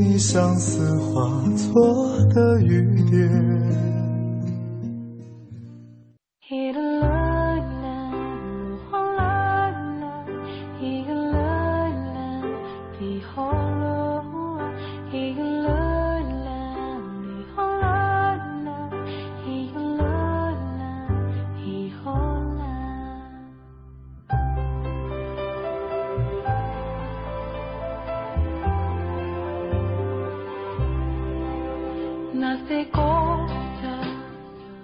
你相思化作的雨点？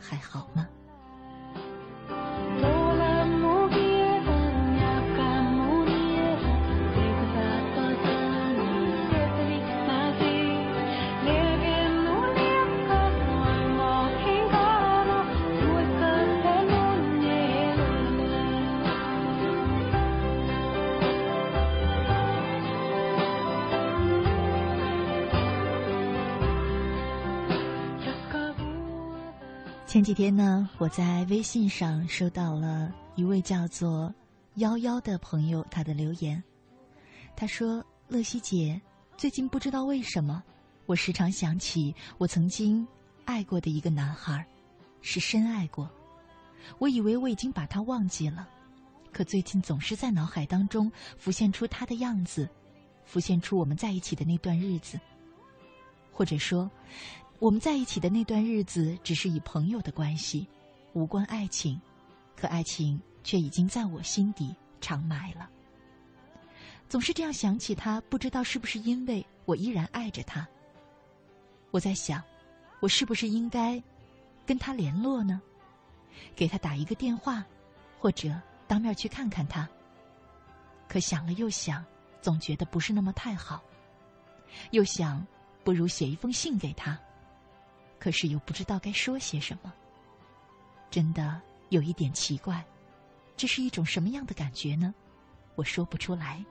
还好吗？前几天呢，我在微信上收到了一位叫做“幺幺”的朋友他的留言。他说：“乐西姐，最近不知道为什么，我时常想起我曾经爱过的一个男孩，是深爱过。我以为我已经把他忘记了，可最近总是在脑海当中浮现出他的样子，浮现出我们在一起的那段日子，或者说……”我们在一起的那段日子，只是以朋友的关系，无关爱情，可爱情却已经在我心底长埋了。总是这样想起他，不知道是不是因为我依然爱着他。我在想，我是不是应该跟他联络呢？给他打一个电话，或者当面去看看他。可想了又想，总觉得不是那么太好。又想，不如写一封信给他。可是又不知道该说些什么，真的有一点奇怪，这是一种什么样的感觉呢？我说不出来。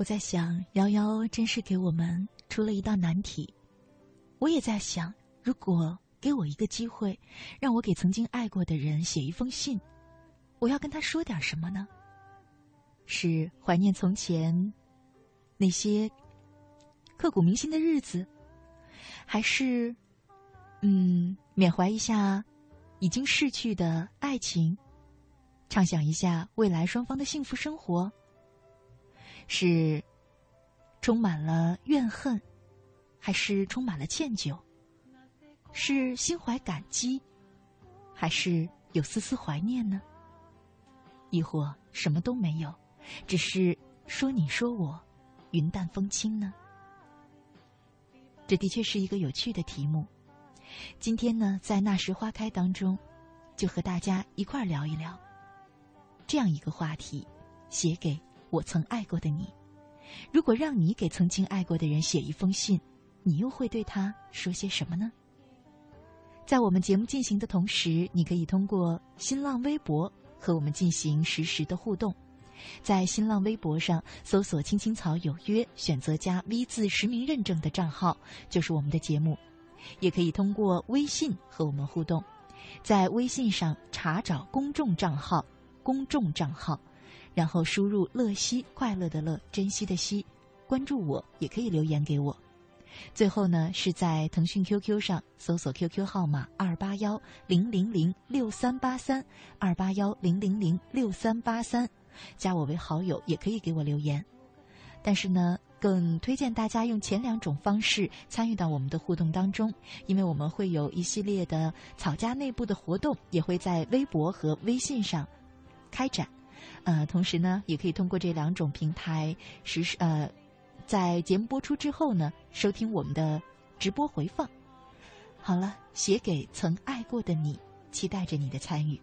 我在想，瑶瑶真是给我们出了一道难题。我也在想，如果给我一个机会，让我给曾经爱过的人写一封信，我要跟他说点什么呢？是怀念从前那些刻骨铭心的日子，还是嗯缅怀一下已经逝去的爱情，畅想一下未来双方的幸福生活？是充满了怨恨，还是充满了歉疚？是心怀感激，还是有丝丝怀念呢？亦或什么都没有，只是说你说我，云淡风轻呢？这的确是一个有趣的题目。今天呢，在那时花开当中，就和大家一块儿聊一聊这样一个话题：写给我曾爱过的你。如果让你给曾经爱过的人写一封信，你又会对他说些什么呢？在我们节目进行的同时，你可以通过新浪微博和我们进行实时的互动。在新浪微博上搜索“青青草有约”，选择加 V 字实名认证的账号，就是我们的节目。也可以通过微信和我们互动，在微信上查找公众账号，公众账号，然后输入“乐西”，快乐的乐，珍惜的惜，关注我，也可以留言给我。最后呢，是在腾讯 QQ 上搜索 QQ 号码二八幺零零零六三八三二八幺零零零六三八三，加我为好友也可以给我留言。但是呢，更推荐大家用前两种方式参与到我们的互动当中，因为我们会有一系列的草家内部的活动，也会在微博和微信上开展。呃，同时呢，也可以通过这两种平台实施呃。在节目播出之后呢，收听我们的直播回放。好了，写给曾爱过的你，期待着你的参与。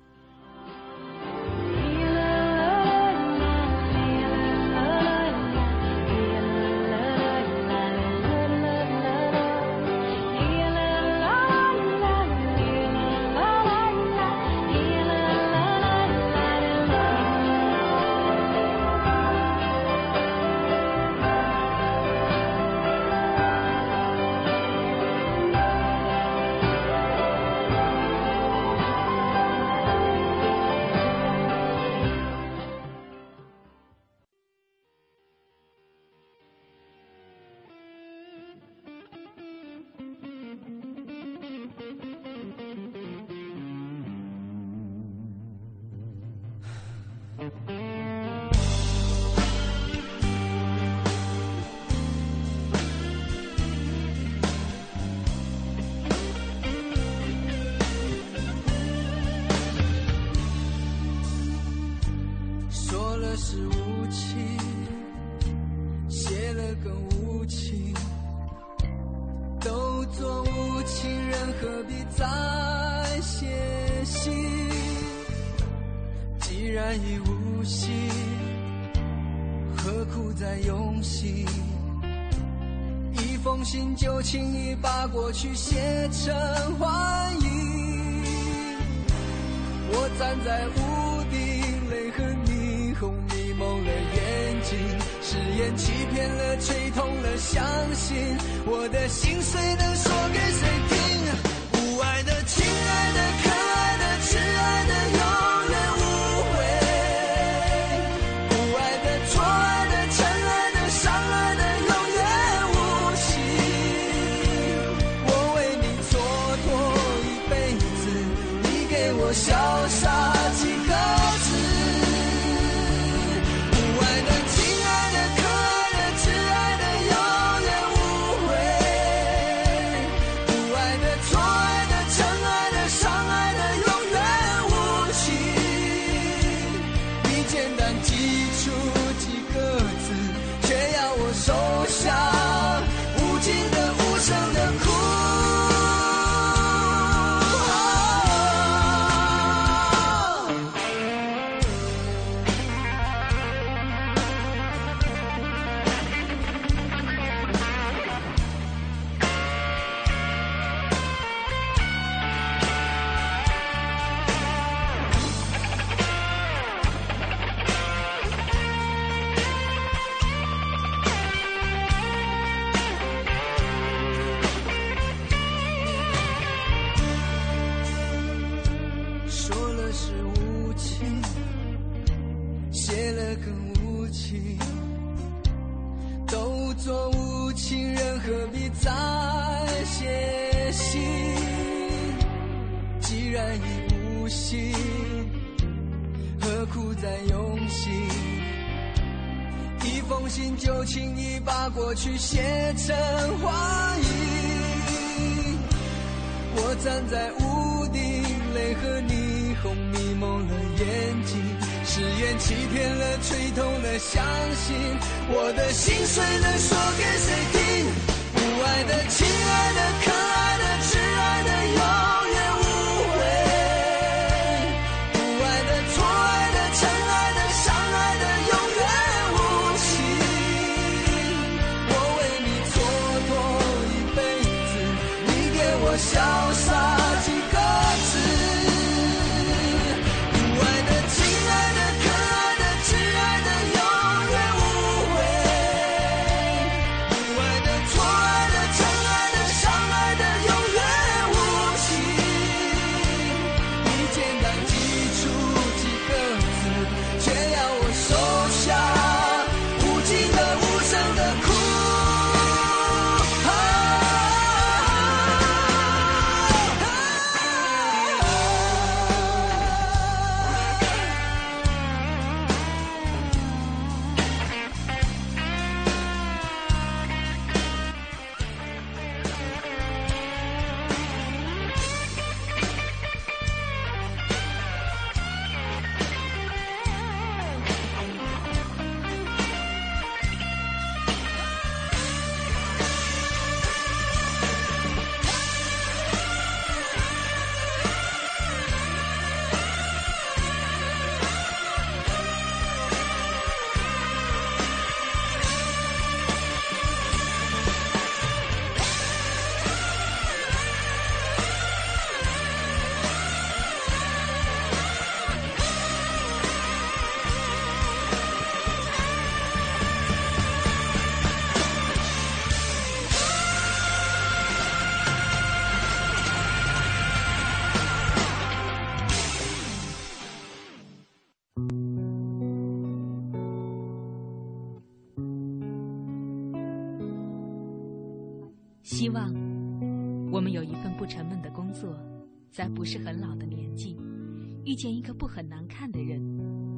过去写成幻影，我站在屋顶，泪和霓虹迷蒙了眼睛，誓言欺骗了，吹痛了，相信我的心碎能说给谁听？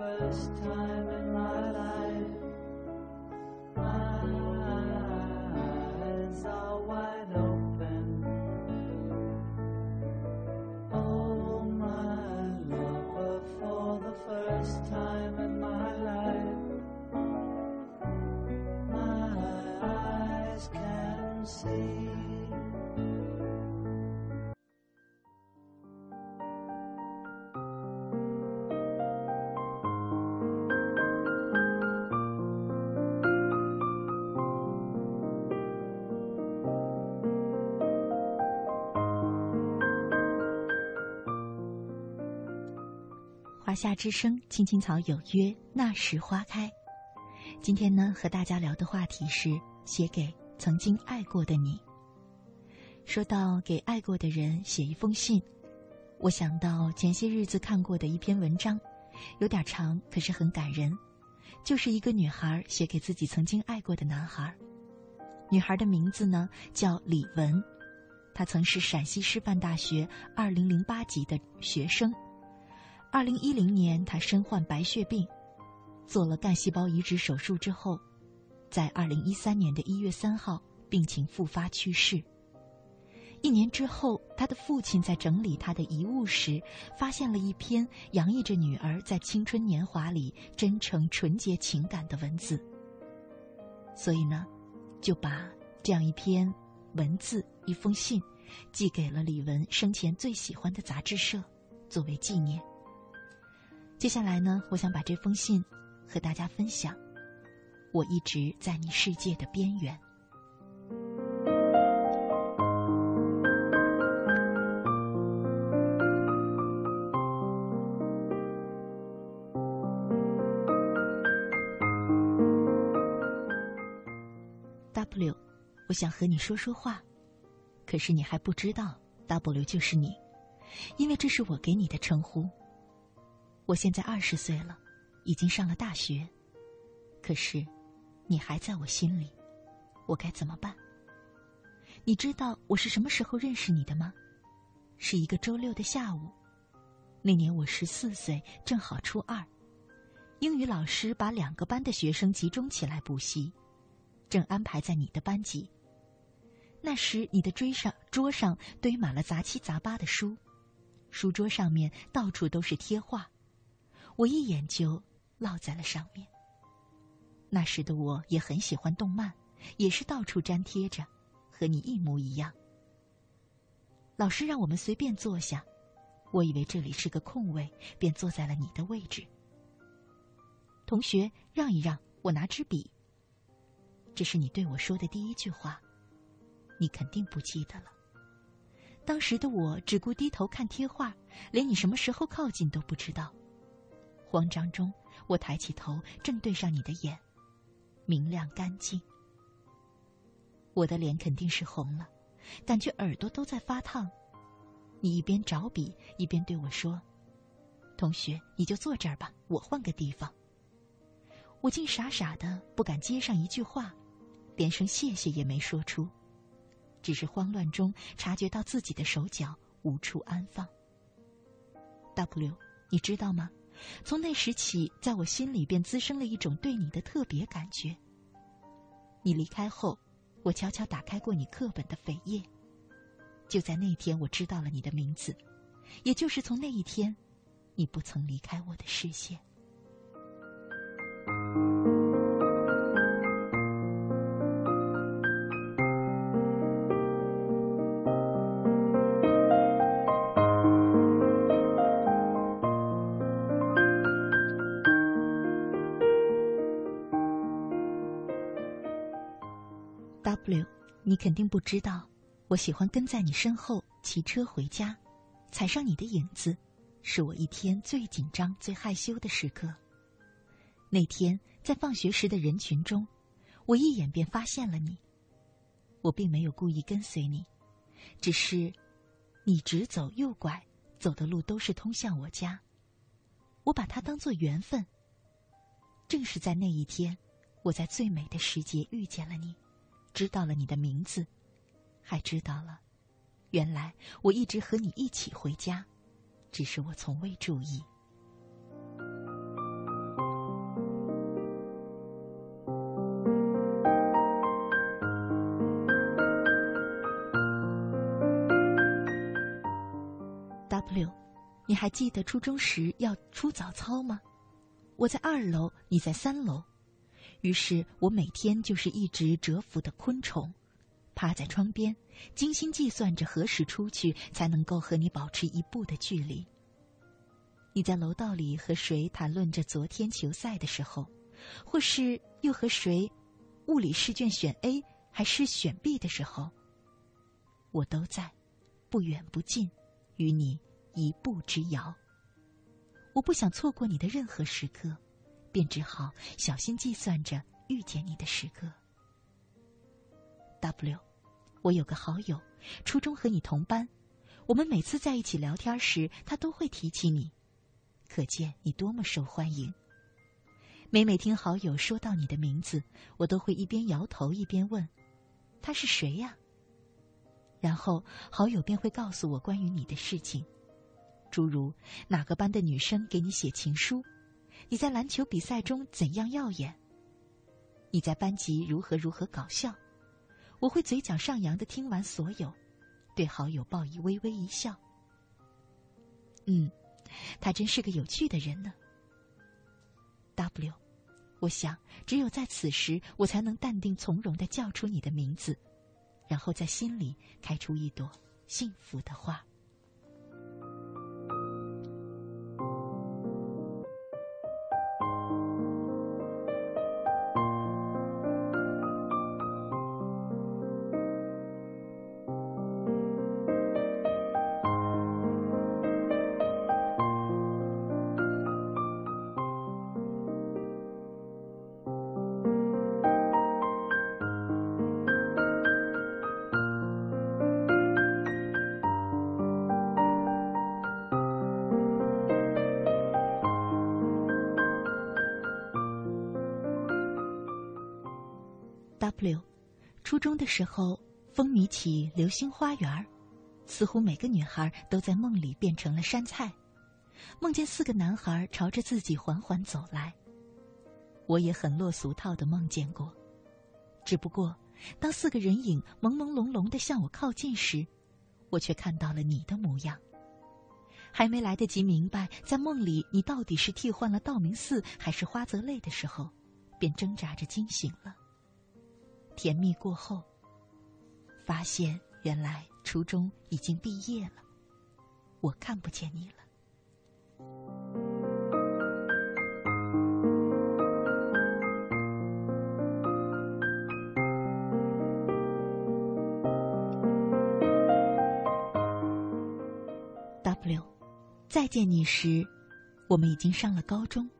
First time 夏之声，青青草有约，那时花开。今天呢，和大家聊的话题是写给曾经爱过的你。说到给爱过的人写一封信，我想到前些日子看过的一篇文章，有点长，可是很感人。就是一个女孩写给自己曾经爱过的男孩。女孩的名字呢叫李文，她曾是陕西师范大学二零零八级的学生。二零一零年，她身患白血病，做了干细胞移植手术之后，在二零一三年的一月三号病情复发去世。一年之后，他的父亲在整理他的遗物时，发现了一篇洋溢着女儿在青春年华里真诚纯洁情感的文字。所以呢，就把这样一篇文字、一封信，寄给了李文生前最喜欢的杂志社，作为纪念。接下来呢，我想把这封信和大家分享。我一直在你世界的边缘。W，我想和你说说话，可是你还不知道 W 就是你，因为这是我给你的称呼。我现在二十岁了，已经上了大学。可是，你还在我心里，我该怎么办？你知道我是什么时候认识你的吗？是一个周六的下午。那年我十四岁，正好初二。英语老师把两个班的学生集中起来补习，正安排在你的班级。那时你的桌上桌上堆满了杂七杂八的书，书桌上面到处都是贴画，我一眼就落在了上面。那时的我也很喜欢动漫，也是到处粘贴着，和你一模一样。老师让我们随便坐下，我以为这里是个空位，便坐在了你的位置。同学，让一让，我拿支笔。这是你对我说的第一句话，你肯定不记得了。当时的我只顾低头看贴画，连你什么时候靠近都不知道。慌张中，我抬起头，正对上你的眼。明亮干净，我的脸肯定是红了，感觉耳朵都在发烫。你一边找笔一边对我说：“同学，你就坐这儿吧，我换个地方。”我竟傻傻的不敢接上一句话，连声谢谢也没说出，只是慌乱中察觉到自己的手脚无处安放。W，你知道吗？从那时起，在我心里便滋生了一种对你的特别感觉。你离开后，我悄悄打开过你课本的扉页。就在那天，我知道了你的名字，也就是从那一天，你不曾离开我的视线。肯定不知道，我喜欢跟在你身后骑车回家，踩上你的影子，是我一天最紧张、最害羞的时刻。那天在放学时的人群中，我一眼便发现了你。我并没有故意跟随你，只是你直走右拐，走的路都是通向我家。我把它当做缘分。正是在那一天，我在最美的时节遇见了你。知道了你的名字，还知道了，原来我一直和你一起回家，只是我从未注意。W，你还记得初中时要出早操吗？我在二楼，你在三楼。于是我每天就是一只蛰伏的昆虫，趴在窗边，精心计算着何时出去才能够和你保持一步的距离。你在楼道里和谁谈论着昨天球赛的时候，或是又和谁物理试卷选 A 还是选 B 的时候，我都在，不远不近，与你一步之遥。我不想错过你的任何时刻。便只好小心计算着遇见你的时刻。W，我有个好友，初中和你同班，我们每次在一起聊天时，他都会提起你，可见你多么受欢迎。每每听好友说到你的名字，我都会一边摇头一边问：“他是谁呀？”然后好友便会告诉我关于你的事情，诸如哪个班的女生给你写情书。你在篮球比赛中怎样耀眼？你在班级如何如何搞笑？我会嘴角上扬的听完所有，对好友报以微微一笑。嗯，他真是个有趣的人呢。W，我想只有在此时，我才能淡定从容的叫出你的名字，然后在心里开出一朵幸福的花。时候风靡起《流星花园》，似乎每个女孩都在梦里变成了杉菜，梦见四个男孩朝着自己缓缓走来。我也很落俗套的梦见过，只不过当四个人影朦朦胧胧的向我靠近时，我却看到了你的模样。还没来得及明白在梦里你到底是替换了道明寺还是花泽类的时候，便挣扎着惊醒了。甜蜜过后，发现原来初中已经毕业了，我看不见你了。W，再见你时，我们已经上了高中。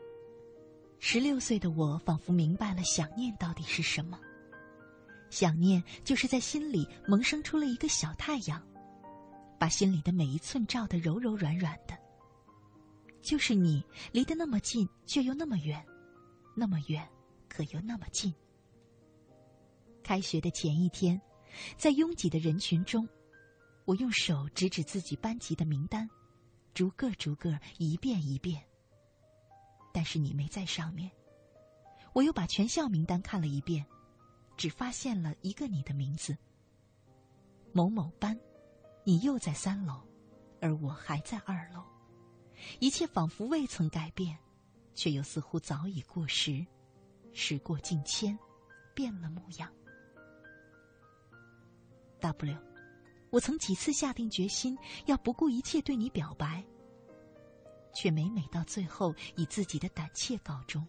十六岁的我仿佛明白了想念到底是什么。想念就是在心里萌生出了一个小太阳，把心里的每一寸照得柔柔软软的。就是你，离得那么近，却又那么远，那么远，可又那么近。开学的前一天，在拥挤的人群中，我用手指指自己班级的名单，逐个逐个，一遍一遍。但是你没在上面，我又把全校名单看了一遍。只发现了一个你的名字，某某班，你又在三楼，而我还在二楼，一切仿佛未曾改变，却又似乎早已过时，时过境迁，变了模样。W，我曾几次下定决心要不顾一切对你表白，却每每到最后以自己的胆怯告终。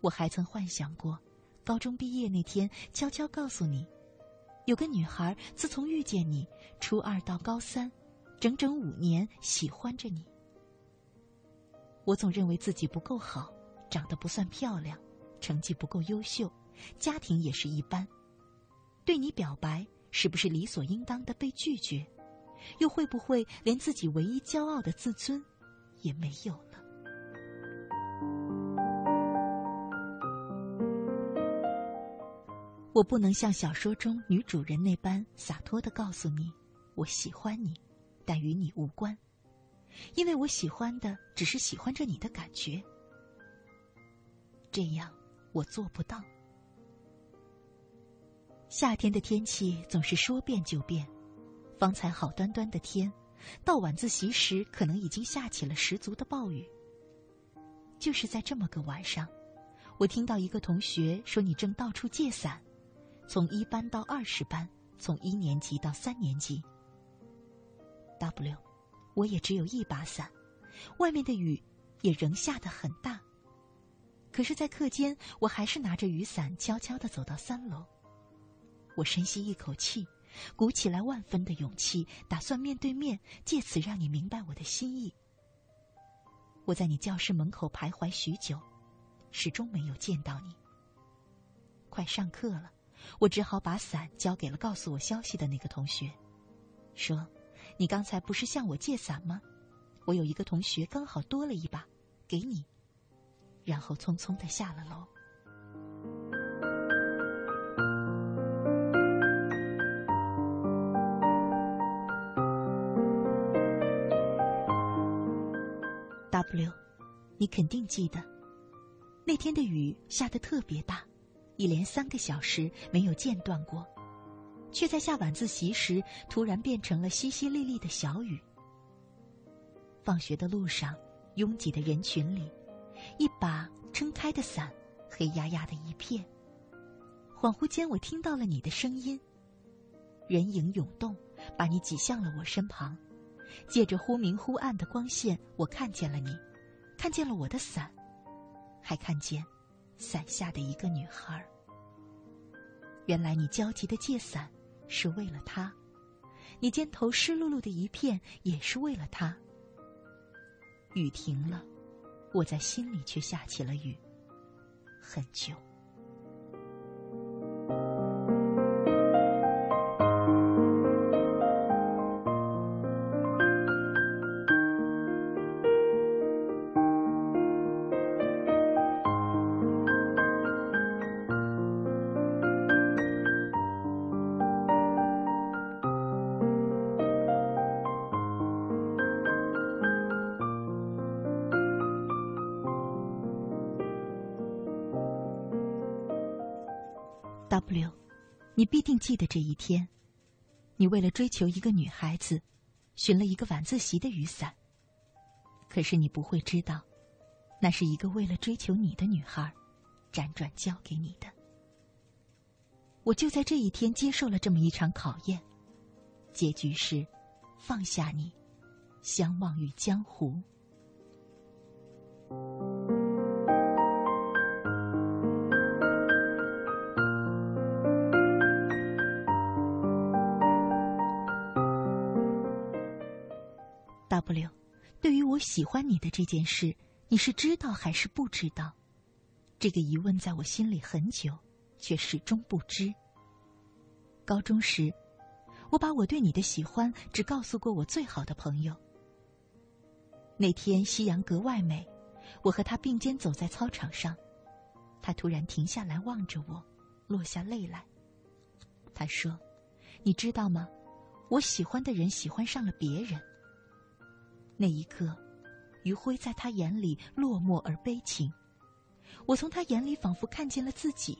我还曾幻想过。高中毕业那天，悄悄告诉你，有个女孩自从遇见你，初二到高三，整整五年喜欢着你。我总认为自己不够好，长得不算漂亮，成绩不够优秀，家庭也是一般。对你表白，是不是理所应当的被拒绝？又会不会连自己唯一骄傲的自尊也没有我不能像小说中女主人那般洒脱的告诉你，我喜欢你，但与你无关，因为我喜欢的只是喜欢着你的感觉。这样我做不到。夏天的天气总是说变就变，方才好端端的天，到晚自习时可能已经下起了十足的暴雨。就是在这么个晚上，我听到一个同学说你正到处借伞。从一班到二十班，从一年级到三年级。W，我也只有一把伞，外面的雨也仍下得很大。可是，在课间，我还是拿着雨伞，悄悄的走到三楼。我深吸一口气，鼓起来万分的勇气，打算面对面，借此让你明白我的心意。我在你教室门口徘徊许久，始终没有见到你。快上课了。我只好把伞交给了告诉我消息的那个同学，说：“你刚才不是向我借伞吗？我有一个同学刚好多了一把，给你。”然后匆匆的下了楼。W，你肯定记得，那天的雨下得特别大。一连三个小时没有间断过，却在下晚自习时突然变成了淅淅沥沥的小雨。放学的路上，拥挤的人群里，一把撑开的伞，黑压压的一片。恍惚间，我听到了你的声音。人影涌动，把你挤向了我身旁。借着忽明忽暗的光线，我看见了你，看见了我的伞，还看见。伞下的一个女孩。原来你焦急的借伞，是为了她；你肩头湿漉漉的一片，也是为了她。雨停了，我在心里却下起了雨，很久。你必定记得这一天，你为了追求一个女孩子，寻了一个晚自习的雨伞。可是你不会知道，那是一个为了追求你的女孩，辗转交给你的。我就在这一天接受了这么一场考验，结局是放下你，相忘于江湖。我喜欢你的这件事，你是知道还是不知道？这个疑问在我心里很久，却始终不知。高中时，我把我对你的喜欢只告诉过我最好的朋友。那天夕阳格外美，我和他并肩走在操场上，他突然停下来望着我，落下泪来。他说：“你知道吗？我喜欢的人喜欢上了别人。”那一刻，余晖在他眼里落寞而悲情。我从他眼里仿佛看见了自己。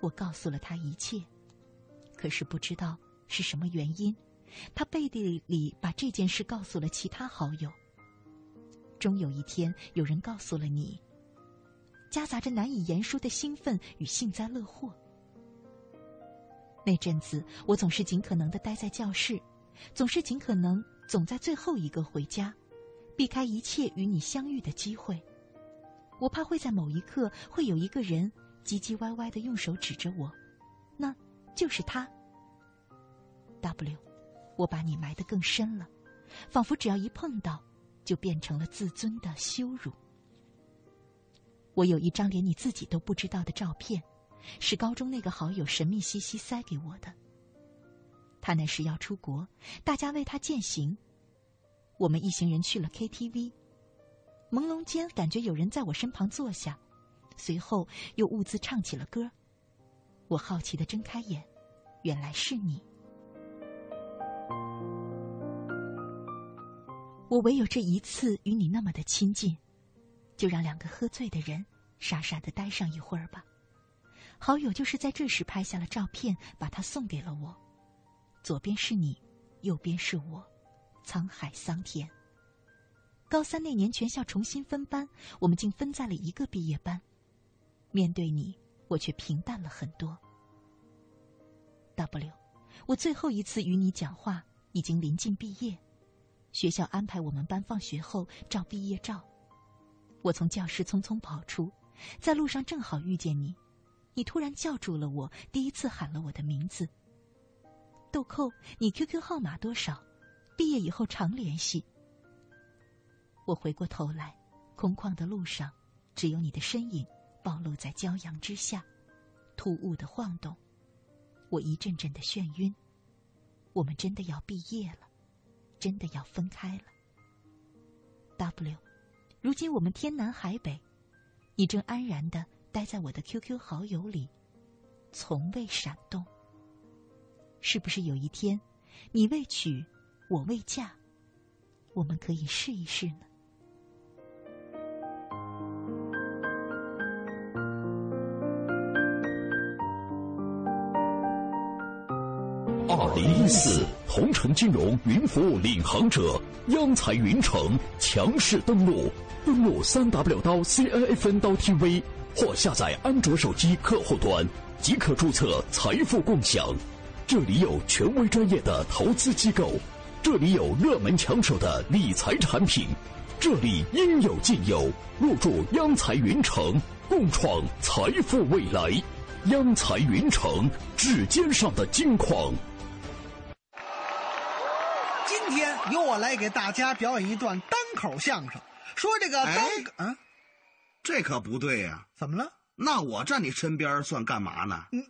我告诉了他一切，可是不知道是什么原因，他背地里把这件事告诉了其他好友。终有一天，有人告诉了你，夹杂着难以言说的兴奋与幸灾乐祸。那阵子，我总是尽可能的待在教室，总是尽可能。总在最后一个回家，避开一切与你相遇的机会。我怕会在某一刻，会有一个人唧唧歪歪的用手指着我，那就是他。W，我把你埋得更深了，仿佛只要一碰到，就变成了自尊的羞辱。我有一张连你自己都不知道的照片，是高中那个好友神秘兮兮塞给我的。他那时要出国，大家为他饯行。我们一行人去了 KTV，朦胧间感觉有人在我身旁坐下，随后又兀自唱起了歌。我好奇的睁开眼，原来是你。我唯有这一次与你那么的亲近，就让两个喝醉的人傻傻的待上一会儿吧。好友就是在这时拍下了照片，把它送给了我。左边是你，右边是我，沧海桑田。高三那年，全校重新分班，我们竟分在了一个毕业班。面对你，我却平淡了很多。W，我最后一次与你讲话已经临近毕业，学校安排我们班放学后照毕业照。我从教室匆匆跑出，在路上正好遇见你，你突然叫住了我，第一次喊了我的名字。豆蔻，你 QQ 号码多少？毕业以后常联系。我回过头来，空旷的路上，只有你的身影暴露在骄阳之下，突兀的晃动，我一阵阵的眩晕。我们真的要毕业了，真的要分开了。W，如今我们天南海北，你正安然的待在我的 QQ 好友里，从未闪动。是不是有一天，你未娶，我未嫁，我们可以试一试呢？二零一四同城金融云服务领航者央财云城强势登陆，登录三 W 刀 CNFN 刀 TV 或下载安卓手机客户端，即可注册财富共享。这里有权威专业的投资机构，这里有热门抢手的理财产品，这里应有尽有。入驻央财云城，共创财富未来。央财云城，指尖上的金矿。今天由我来给大家表演一段单口相声，说这个单啊，这可不对呀！怎么了？那我站你身边算干嘛呢？嗯，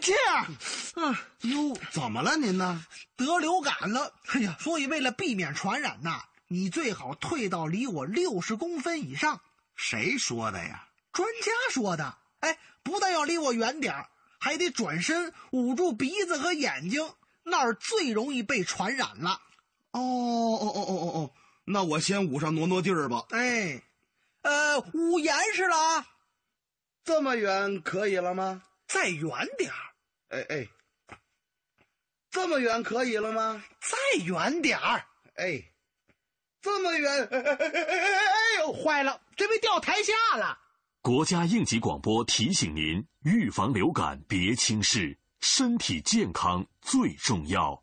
切啊！哟，怎么了您呢？得流感了。哎呀，所以为了避免传染呐，你最好退到离我六十公分以上。谁说的呀？专家说的。哎，不但要离我远点还得转身捂住鼻子和眼睛，那儿最容易被传染了。哦哦哦哦哦哦，那我先捂上挪挪地儿吧。哎，呃，捂严实了啊。这么远可以了吗？再远点儿。哎哎，这么远可以了吗？再远点儿。哎，这么远，哎哎哎哎哎呦，坏了，这被掉台下了。国家应急广播提醒您：预防流感别轻视，身体健康最重要。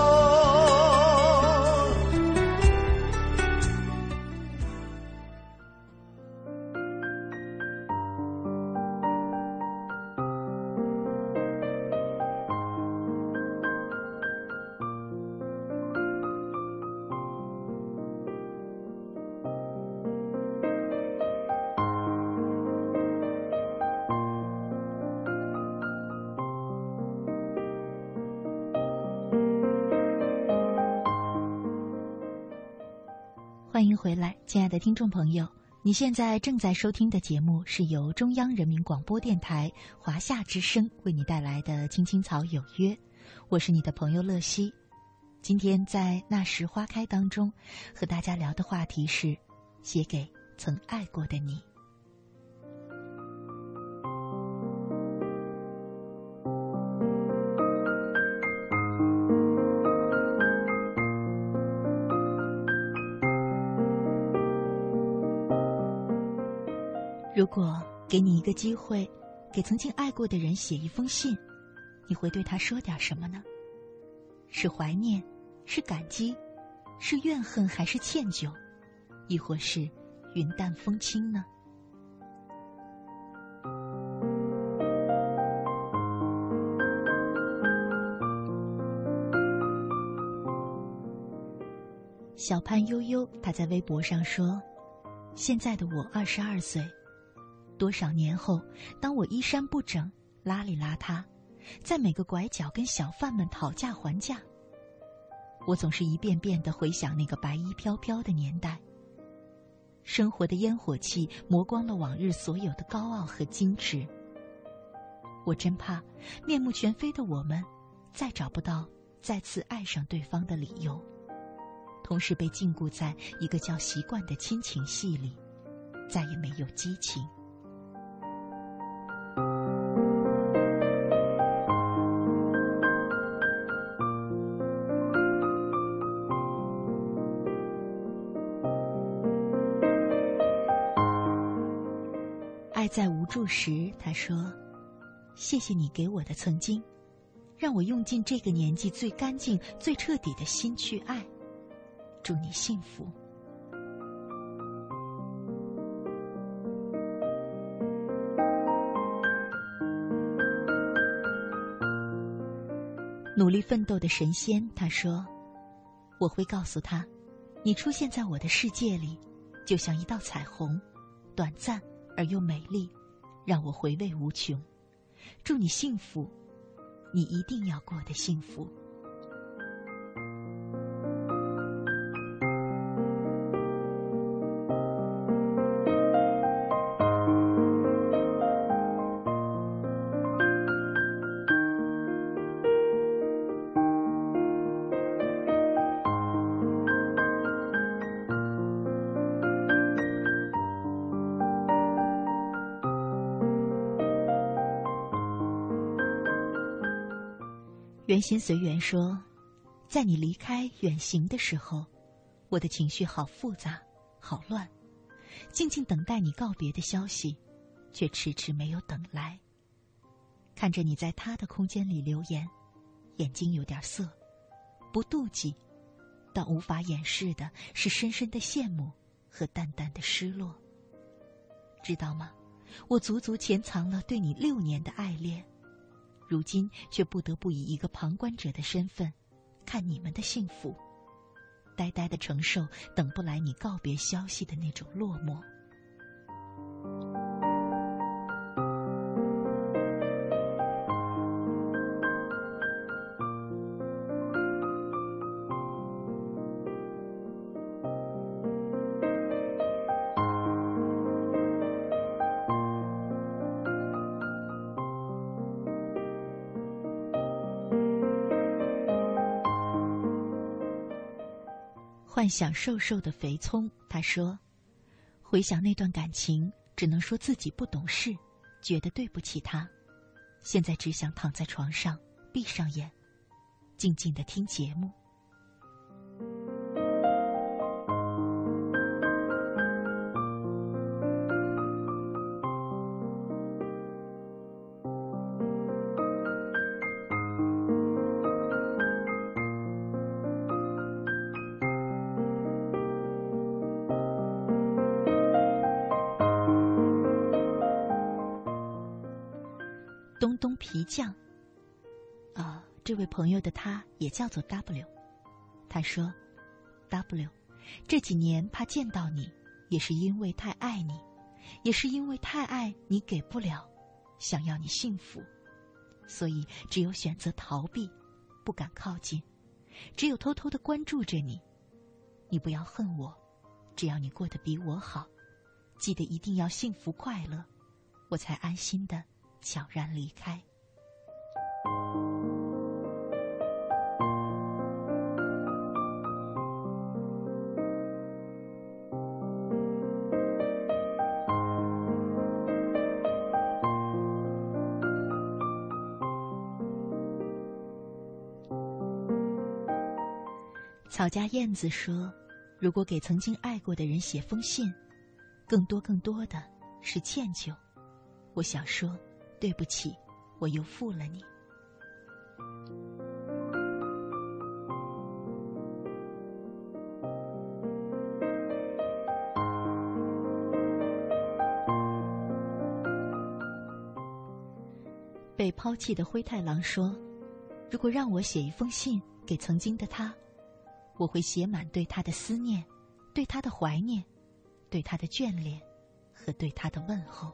亲爱的听众朋友，你现在正在收听的节目是由中央人民广播电台华夏之声为你带来的《青青草有约》，我是你的朋友乐西。今天在那时花开当中，和大家聊的话题是写给曾爱过的你。如果给你一个机会，给曾经爱过的人写一封信，你会对他说点什么呢？是怀念，是感激，是怨恨，还是歉疚，亦或是云淡风轻呢？小潘悠悠，他在微博上说：“现在的我二十二岁，多少年后，当我衣衫不整、邋里邋遢，在每个拐角跟小贩们讨价还价，我总是一遍遍的回想那个白衣飘飘的年代。生活的烟火气磨光了往日所有的高傲和矜持。我真怕面目全非的我们，再找不到再次爱上对方的理由。”同时被禁锢在一个叫习惯的亲情戏里，再也没有激情。时，他说：“谢谢你给我的曾经，让我用尽这个年纪最干净、最彻底的心去爱。”祝你幸福。努力奋斗的神仙，他说：“我会告诉他，你出现在我的世界里，就像一道彩虹，短暂而又美丽，让我回味无穷。祝你幸福，你一定要过得幸福。”心随缘说，在你离开远行的时候，我的情绪好复杂，好乱，静静等待你告别的消息，却迟迟没有等来。看着你在他的空间里留言，眼睛有点涩，不妒忌，但无法掩饰的是深深的羡慕和淡淡的失落。知道吗？我足足潜藏了对你六年的爱恋。如今却不得不以一个旁观者的身份，看你们的幸福，呆呆的承受等不来你告别消息的那种落寞。幻想瘦瘦的肥聪，他说：“回想那段感情，只能说自己不懂事，觉得对不起他。现在只想躺在床上，闭上眼，静静的听节目。”东东皮匠，啊，这位朋友的他也叫做 W。他说：“W，这几年怕见到你，也是因为太爱你，也是因为太爱你给不了，想要你幸福，所以只有选择逃避，不敢靠近，只有偷偷的关注着你。你不要恨我，只要你过得比我好，记得一定要幸福快乐，我才安心的悄然离开。”草家燕子说：“如果给曾经爱过的人写封信，更多更多的是歉疚。我想说，对不起，我又负了你。被抛弃的灰太狼说：“如果让我写一封信给曾经的他，我会写满对他的思念，对他的怀念，对他的眷恋，和对他的问候。”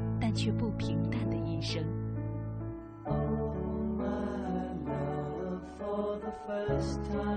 但却不平淡的一生。华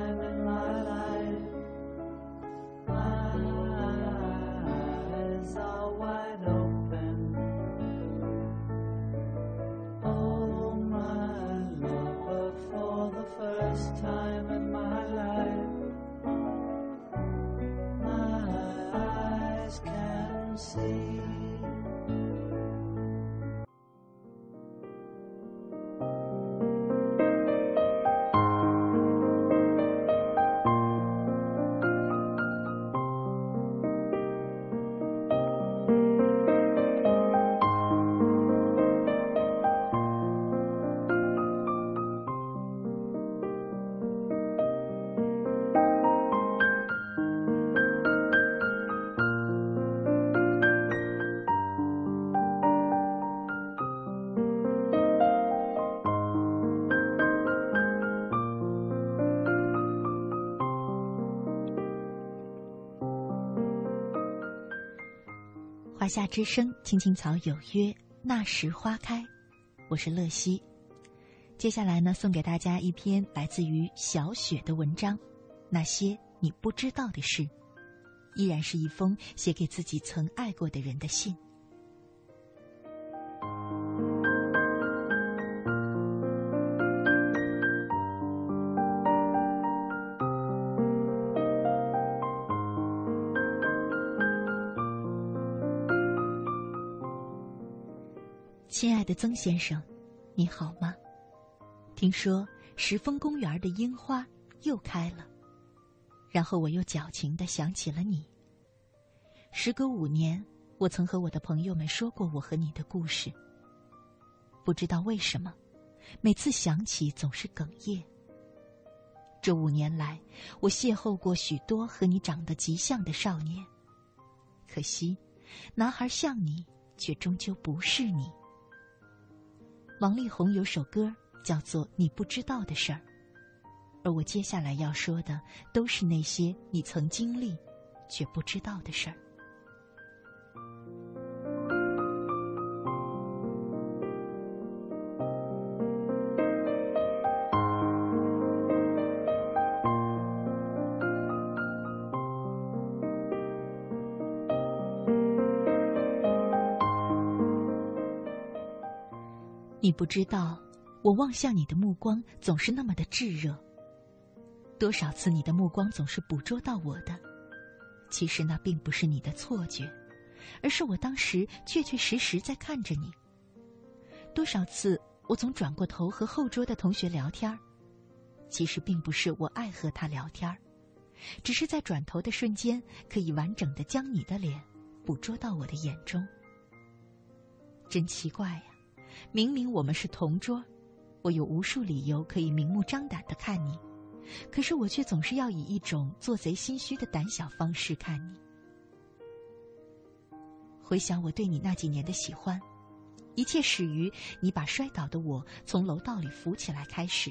夏之声，青青草有约，那时花开。我是乐西。接下来呢，送给大家一篇来自于小雪的文章，《那些你不知道的事》，依然是一封写给自己曾爱过的人的信。曾先生，你好吗？听说石峰公园的樱花又开了，然后我又矫情的想起了你。时隔五年，我曾和我的朋友们说过我和你的故事。不知道为什么，每次想起总是哽咽。这五年来，我邂逅过许多和你长得极像的少年，可惜，男孩像你，却终究不是你。王力宏有首歌叫做《你不知道的事儿》，而我接下来要说的都是那些你曾经历却不知道的事儿。不知道，我望向你的目光总是那么的炙热。多少次你的目光总是捕捉到我的，其实那并不是你的错觉，而是我当时确确实实在看着你。多少次我总转过头和后桌的同学聊天儿其实并不是我爱和他聊天儿只是在转头的瞬间，可以完整的将你的脸捕捉到我的眼中。真奇怪呀！明明我们是同桌，我有无数理由可以明目张胆的看你，可是我却总是要以一种做贼心虚的胆小方式看你。回想我对你那几年的喜欢，一切始于你把摔倒的我从楼道里扶起来开始。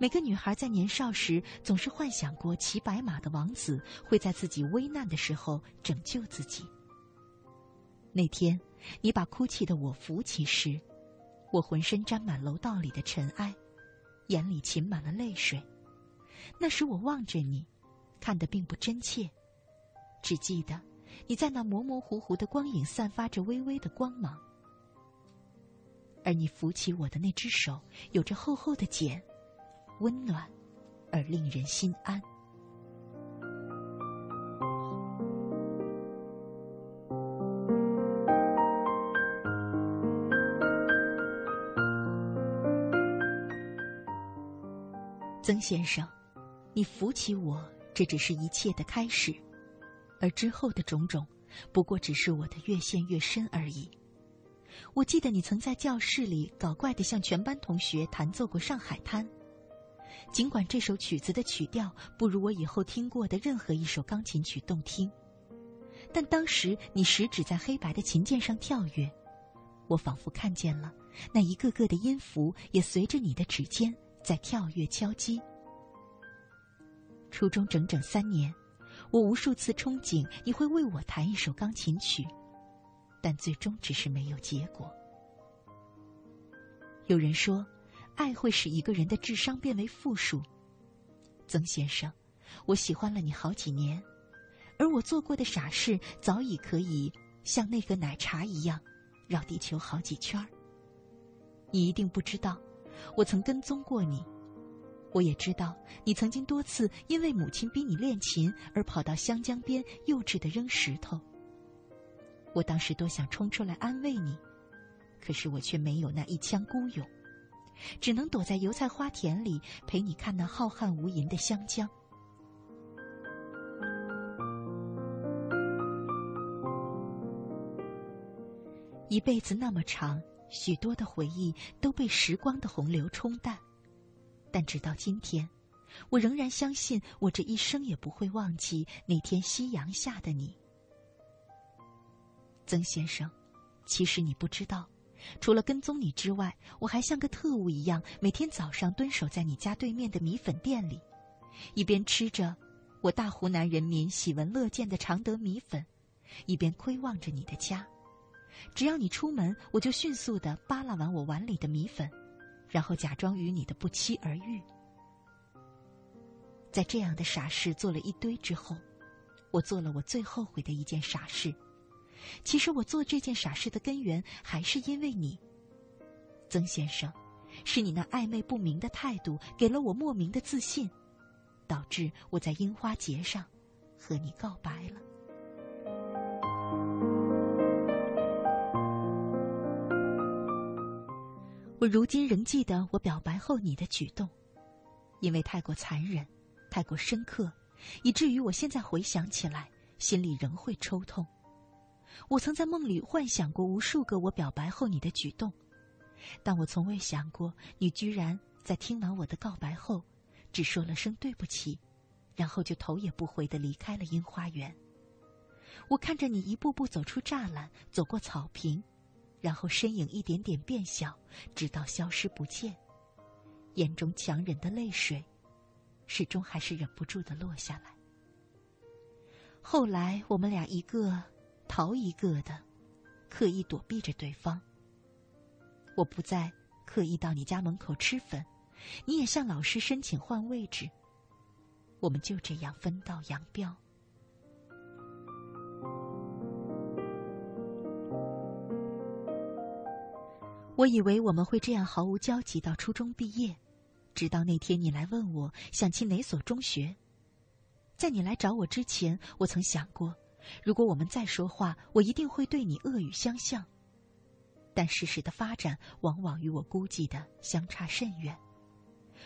每个女孩在年少时总是幻想过骑白马的王子会在自己危难的时候拯救自己。那天。你把哭泣的我扶起时，我浑身沾满楼道里的尘埃，眼里噙满了泪水。那时我望着你，看得并不真切，只记得你在那模模糊糊的光影散发着微微的光芒，而你扶起我的那只手有着厚厚的茧，温暖而令人心安。曾先生，你扶起我，这只是一切的开始。而之后的种种，不过只是我的越陷越深而已。我记得你曾在教室里搞怪的向全班同学弹奏过《上海滩》，尽管这首曲子的曲调不如我以后听过的任何一首钢琴曲动听，但当时你食指在黑白的琴键上跳跃，我仿佛看见了那一个个的音符也随着你的指尖在跳跃敲击。初中整整三年，我无数次憧憬你会为我弹一首钢琴曲。但最终只是没有结果。有人说，爱会使一个人的智商变为负数。曾先生，我喜欢了你好几年，而我做过的傻事早已可以像那个奶茶一样，绕地球好几圈儿。你一定不知道，我曾跟踪过你。我也知道，你曾经多次因为母亲逼你练琴而跑到湘江边幼稚的扔石头。我当时多想冲出来安慰你，可是我却没有那一腔孤勇，只能躲在油菜花田里陪你看那浩瀚无垠的湘江。一辈子那么长，许多的回忆都被时光的洪流冲淡，但直到今天，我仍然相信，我这一生也不会忘记那天夕阳下的你。曾先生，其实你不知道，除了跟踪你之外，我还像个特务一样，每天早上蹲守在你家对面的米粉店里，一边吃着我大湖南人民喜闻乐见的常德米粉，一边窥望着你的家。只要你出门，我就迅速的扒拉完我碗里的米粉，然后假装与你的不期而遇。在这样的傻事做了一堆之后，我做了我最后悔的一件傻事。其实我做这件傻事的根源还是因为你，曾先生，是你那暧昧不明的态度给了我莫名的自信，导致我在樱花节上和你告白了。我如今仍记得我表白后你的举动，因为太过残忍，太过深刻，以至于我现在回想起来，心里仍会抽痛。我曾在梦里幻想过无数个我表白后你的举动，但我从未想过你居然在听完我的告白后，只说了声对不起，然后就头也不回的离开了樱花园。我看着你一步步走出栅栏，走过草坪，然后身影一点点变小，直到消失不见，眼中强忍的泪水，始终还是忍不住的落下来。后来我们俩一个。逃一个的，刻意躲避着对方。我不再刻意到你家门口吃粉，你也向老师申请换位置。我们就这样分道扬镳。我以为我们会这样毫无交集到初中毕业，直到那天你来问我想去哪所中学。在你来找我之前，我曾想过。如果我们再说话，我一定会对你恶语相向。但事实的发展往往与我估计的相差甚远。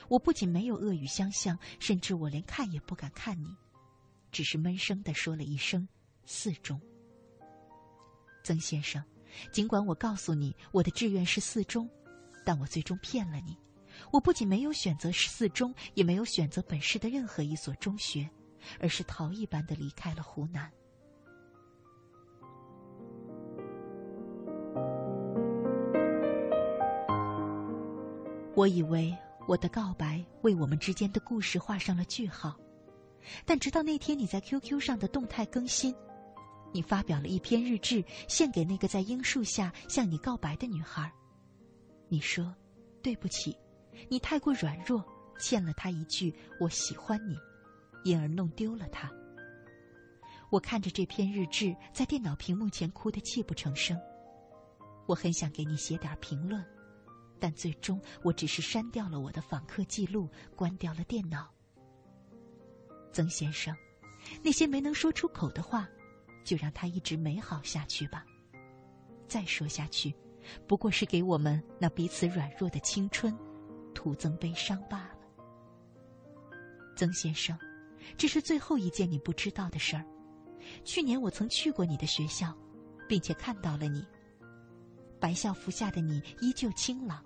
我不仅没有恶语相向，甚至我连看也不敢看你，只是闷声的说了一声“四中”。曾先生，尽管我告诉你我的志愿是四中，但我最终骗了你。我不仅没有选择四中，也没有选择本市的任何一所中学，而是逃一般的离开了湖南。我以为我的告白为我们之间的故事画上了句号，但直到那天你在 QQ 上的动态更新，你发表了一篇日志，献给那个在樱树下向你告白的女孩。你说：“对不起，你太过软弱，欠了她一句我喜欢你，因而弄丢了她。”我看着这篇日志，在电脑屏幕前哭得泣不成声。我很想给你写点评论。但最终，我只是删掉了我的访客记录，关掉了电脑。曾先生，那些没能说出口的话，就让它一直美好下去吧。再说下去，不过是给我们那彼此软弱的青春，徒增悲伤罢了。曾先生，这是最后一件你不知道的事儿。去年我曾去过你的学校，并且看到了你。白校服下的你依旧清朗，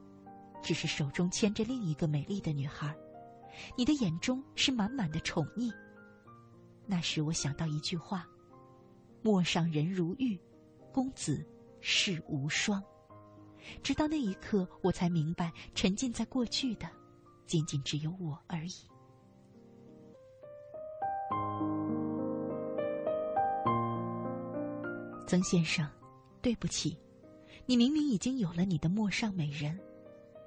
只是手中牵着另一个美丽的女孩。你的眼中是满满的宠溺。那时我想到一句话：“陌上人如玉，公子世无双。”直到那一刻，我才明白，沉浸在过去的，仅仅只有我而已。曾先生，对不起，你明明已经有了你的陌上美人，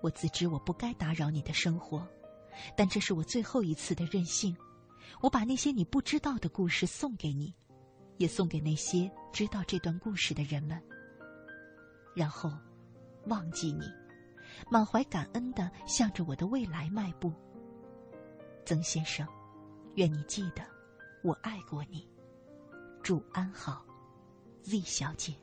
我自知我不该打扰你的生活，但这是我最后一次的任性。我把那些你不知道的故事送给你，也送给那些知道这段故事的人们。然后，忘记你，满怀感恩的向着我的未来迈步。曾先生，愿你记得，我爱过你。祝安好。Z 小姐。